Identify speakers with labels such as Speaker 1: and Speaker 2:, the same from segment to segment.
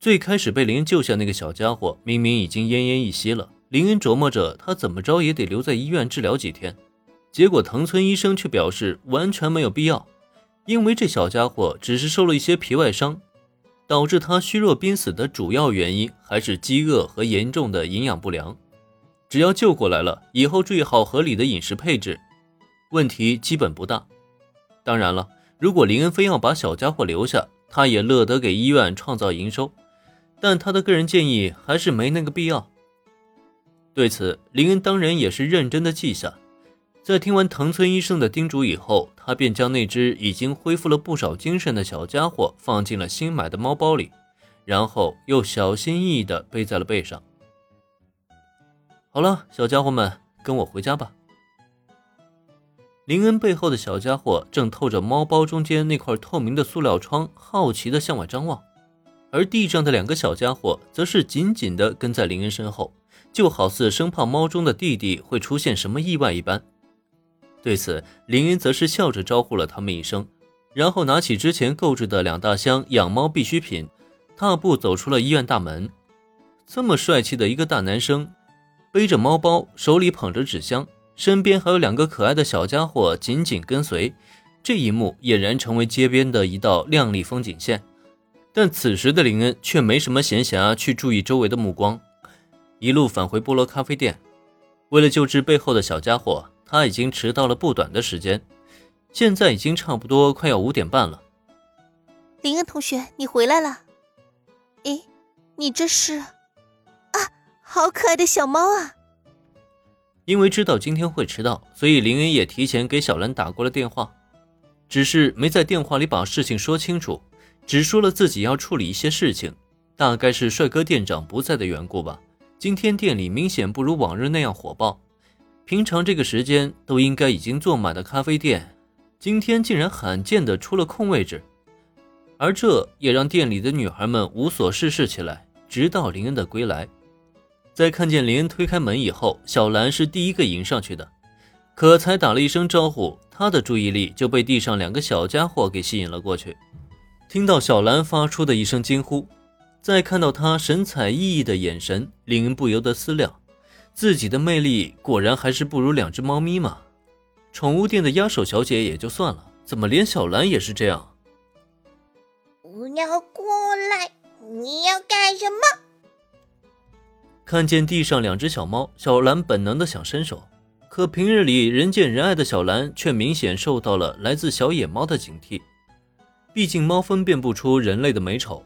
Speaker 1: 最开始被林恩救下那个小家伙，明明已经奄奄一息了。林恩琢磨着，他怎么着也得留在医院治疗几天。结果藤村医生却表示完全没有必要，因为这小家伙只是受了一些皮外伤，导致他虚弱濒死的主要原因还是饥饿和严重的营养不良。只要救过来了，以后注意好合理的饮食配置，问题基本不大。当然了，如果林恩非要把小家伙留下，他也乐得给医院创造营收，但他的个人建议还是没那个必要。对此，林恩当然也是认真的记下。在听完藤村医生的叮嘱以后，他便将那只已经恢复了不少精神的小家伙放进了新买的猫包里，然后又小心翼翼地背在了背上。好了，小家伙们，跟我回家吧。林恩背后的小家伙正透着猫包中间那块透明的塑料窗，好奇地向外张望，而地上的两个小家伙则是紧紧地跟在林恩身后，就好似生怕猫中的弟弟会出现什么意外一般。对此，林恩则是笑着招呼了他们一声，然后拿起之前购置的两大箱养猫必需品，踏步走出了医院大门。这么帅气的一个大男生。背着猫包，手里捧着纸箱，身边还有两个可爱的小家伙紧紧跟随。这一幕俨然成为街边的一道亮丽风景线。但此时的林恩却没什么闲暇去注意周围的目光，一路返回菠萝咖啡店。为了救治背后的小家伙，他已经迟到了不短的时间。现在已经差不多快要五点半了。
Speaker 2: 林恩同学，你回来了。诶，你这是？啊好可爱的小猫啊！
Speaker 1: 因为知道今天会迟到，所以林恩也提前给小兰打过了电话，只是没在电话里把事情说清楚，只说了自己要处理一些事情。大概是帅哥店长不在的缘故吧，今天店里明显不如往日那样火爆。平常这个时间都应该已经坐满的咖啡店，今天竟然罕见的出了空位置，而这也让店里的女孩们无所事事起来，直到林恩的归来。在看见林恩推开门以后，小兰是第一个迎上去的，可才打了一声招呼，她的注意力就被地上两个小家伙给吸引了过去。听到小兰发出的一声惊呼，再看到她神采奕奕的眼神，令人不由得思量：自己的魅力果然还是不如两只猫咪嘛。宠物店的压手小姐也就算了，怎么连小兰也是这样？
Speaker 3: 不要过来！你要干什么？
Speaker 1: 看见地上两只小猫，小兰本能的想伸手，可平日里人见人爱的小兰却明显受到了来自小野猫的警惕。毕竟猫分辨不出人类的美丑，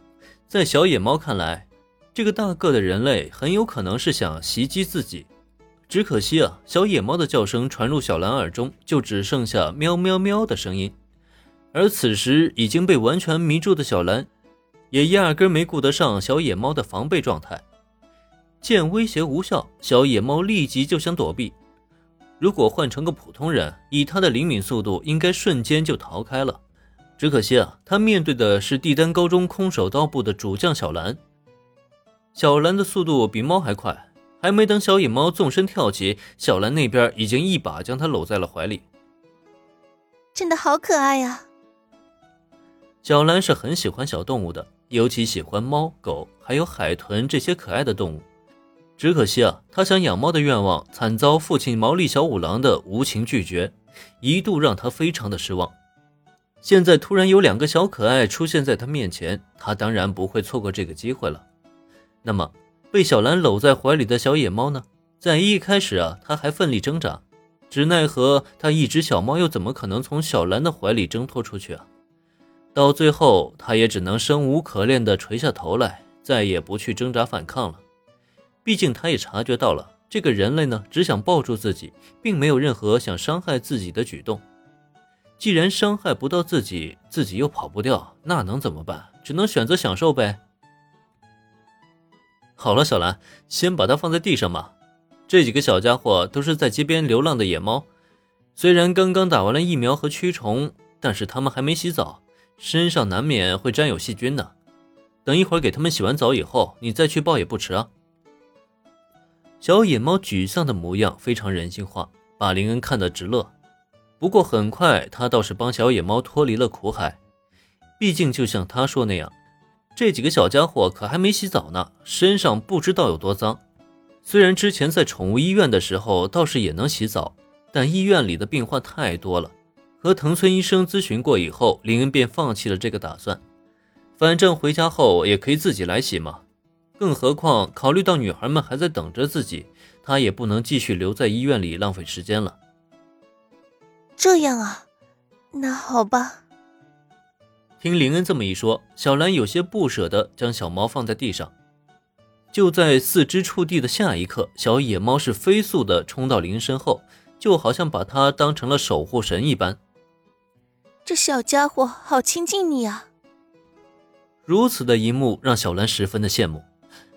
Speaker 1: 在小野猫看来，这个大个的人类很有可能是想袭击自己。只可惜啊，小野猫的叫声传入小兰耳中，就只剩下喵喵喵的声音。而此时已经被完全迷住的小兰，也压根没顾得上小野猫的防备状态。见威胁无效，小野猫立即就想躲避。如果换成个普通人，以他的灵敏速度，应该瞬间就逃开了。只可惜啊，他面对的是帝丹高中空手道部的主将小兰。小兰的速度比猫还快，还没等小野猫纵身跳起，小兰那边已经一把将他搂在了怀里。
Speaker 2: 真的好可爱呀！
Speaker 1: 小兰是很喜欢小动物的，尤其喜欢猫狗，还有海豚这些可爱的动物。只可惜啊，他想养猫的愿望惨遭父亲毛利小五郎的无情拒绝，一度让他非常的失望。现在突然有两个小可爱出现在他面前，他当然不会错过这个机会了。那么，被小兰搂在怀里的小野猫呢？在一开始啊，他还奋力挣扎，只奈何他一只小猫又怎么可能从小兰的怀里挣脱出去啊？到最后，他也只能生无可恋地垂下头来，再也不去挣扎反抗了。毕竟，他也察觉到了，这个人类呢，只想抱住自己，并没有任何想伤害自己的举动。既然伤害不到自己，自己又跑不掉，那能怎么办？只能选择享受呗。好了，小兰，先把它放在地上吧。这几个小家伙都是在街边流浪的野猫，虽然刚刚打完了疫苗和驱虫，但是他们还没洗澡，身上难免会沾有细菌的。等一会儿给他们洗完澡以后，你再去抱也不迟啊。小野猫沮丧的模样非常人性化，把林恩看得直乐。不过很快，他倒是帮小野猫脱离了苦海。毕竟，就像他说那样，这几个小家伙可还没洗澡呢，身上不知道有多脏。虽然之前在宠物医院的时候倒是也能洗澡，但医院里的病患太多了。和藤村医生咨询过以后，林恩便放弃了这个打算。反正回家后也可以自己来洗嘛。更何况考虑到女孩们还在等着自己，他也不能继续留在医院里浪费时间了。
Speaker 2: 这样啊，那好吧。
Speaker 1: 听林恩这么一说，小兰有些不舍得将小猫放在地上。就在四肢触地的下一刻，小野猫是飞速的冲到林恩身后，就好像把它当成了守护神一般。
Speaker 2: 这小家伙好亲近你啊！
Speaker 1: 如此的一幕让小兰十分的羡慕。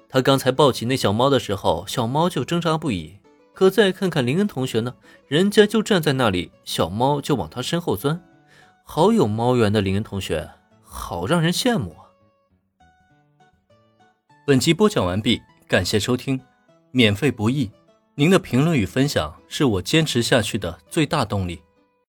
Speaker 1: 她刚才抱起那小猫的时候，小猫就挣扎不已。可再看看林恩同学呢，人家就站在那里，小猫就往他身后钻。好有猫缘的林恩同学。好让人羡慕啊！
Speaker 4: 本集播讲完毕，感谢收听，免费不易，您的评论与分享是我坚持下去的最大动力。